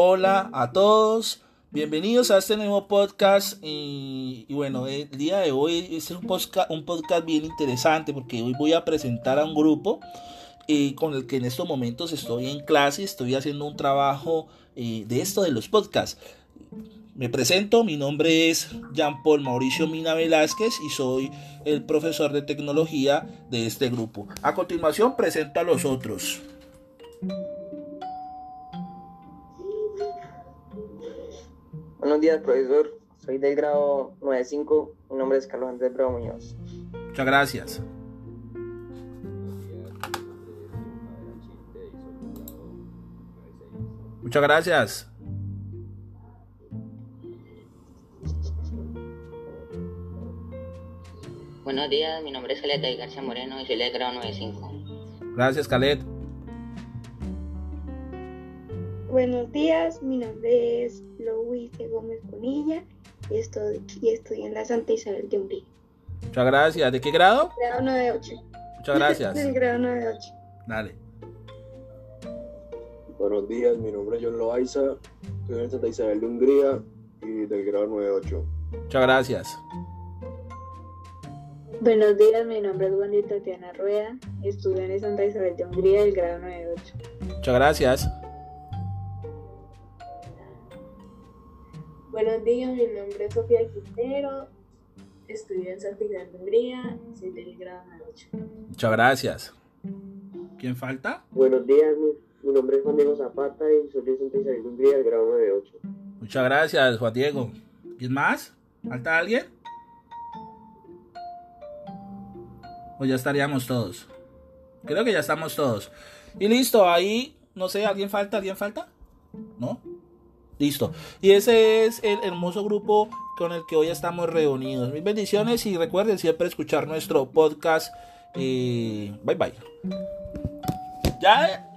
Hola a todos, bienvenidos a este nuevo podcast y, bueno, el día de hoy es un podcast, un podcast bien interesante porque hoy voy a presentar a un grupo eh, con el que en estos momentos estoy en clase, estoy haciendo un trabajo eh, de esto de los podcasts. Me presento, mi nombre es Jean Paul Mauricio Mina Velázquez y soy el profesor de tecnología de este grupo. A continuación presento a los otros. Buenos días, profesor. Soy del grado 95. Mi nombre es Carlos Andrés Bravo Muñoz. Muchas gracias. Muchas gracias. Buenos días, mi nombre es Caleta García Moreno y soy del grado 95. Gracias, Calet. Buenos días, mi nombre es Gómez Bonilla y estoy, y estoy en la Santa Isabel de Hungría. Muchas gracias. ¿De qué grado? Grado 98. Muchas gracias. Del grado 98. Dale. Buenos días, mi nombre es John Loaiza, soy en Santa Isabel de Hungría y del grado 98. Muchas gracias. Buenos días, mi nombre es Wendy Tatiana Rueda, estudio en Santa Isabel de Hungría del grado 98. Muchas gracias. Buenos días, mi nombre es Sofía Quintero, estudio en Santa Isabel de Hungría, soy del grado 8. Muchas gracias. ¿Quién falta? Buenos días, mi, mi nombre es Juan Diego Zapata y soy de Santa Isabel de Hungría, del grado 98. Muchas gracias, Juan Diego. ¿Quién más? ¿Falta alguien? O ya estaríamos todos. Creo que ya estamos todos. Y listo, ahí, no sé, ¿alguien falta? ¿Alguien falta? ¿No? Listo. Y ese es el hermoso grupo con el que hoy estamos reunidos. Mis bendiciones y recuerden siempre escuchar nuestro podcast. Eh, bye bye. Ya